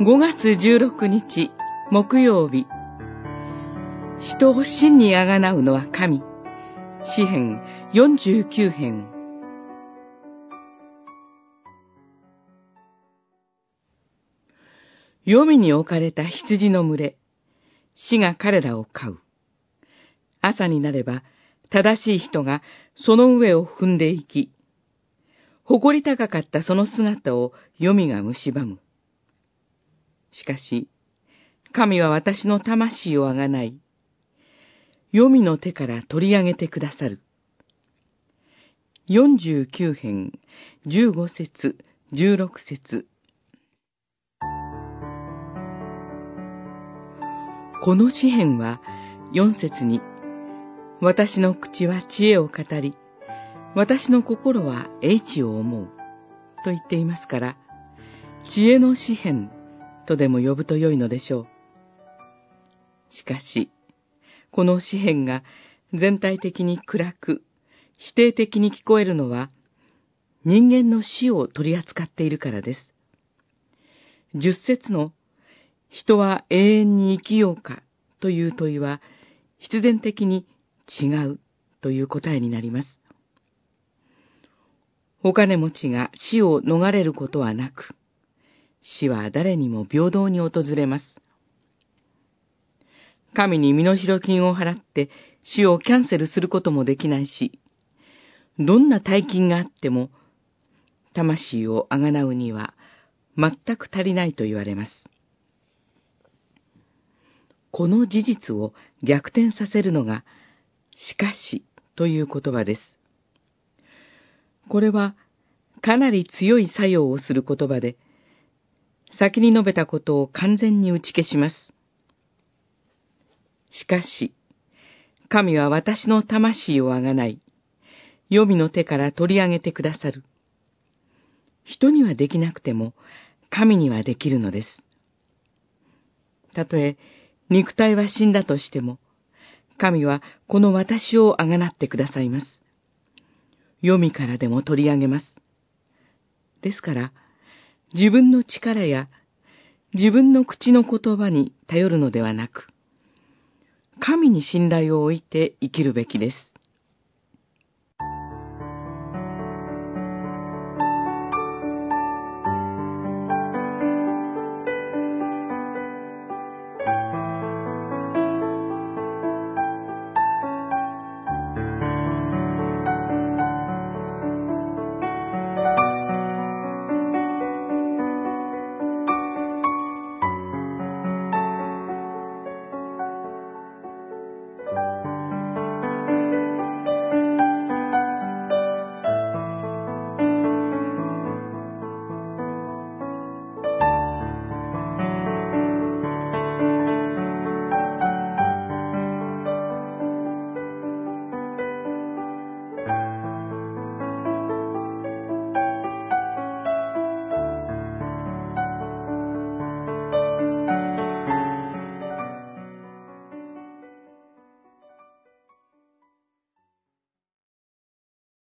5月16日木曜日。人を真にあがなうのは神。詩編49編。黄泉に置かれた羊の群れ死が彼らを飼う。朝になれば正しい人がその上を踏んでいき誇り高かったその姿を黄泉が蝕む。しかし、神は私の魂をあがない。黄泉の手から取り上げてくださる。49編、15節、16節この詩篇は4節に、私の口は知恵を語り、私の心は英知を思う。と言っていますから、知恵の詩篇とでも呼ぶとよいのでしょう。しかし、この詩篇が全体的に暗く、否定的に聞こえるのは、人間の死を取り扱っているからです。十節の、人は永遠に生きようかという問いは、必然的に違うという答えになります。お金持ちが死を逃れることはなく、死は誰にも平等に訪れます。神に身代金を払って死をキャンセルすることもできないし、どんな大金があっても、魂をあがなうには全く足りないと言われます。この事実を逆転させるのが、しかしという言葉です。これはかなり強い作用をする言葉で、先に述べたことを完全に打ち消します。しかし、神は私の魂をあがない、黄泉の手から取り上げてくださる。人にはできなくても、神にはできるのです。たとえ、肉体は死んだとしても、神はこの私をあがなってくださいます。読みからでも取り上げます。ですから、自分の力や自分の口の言葉に頼るのではなく、神に信頼を置いて生きるべきです。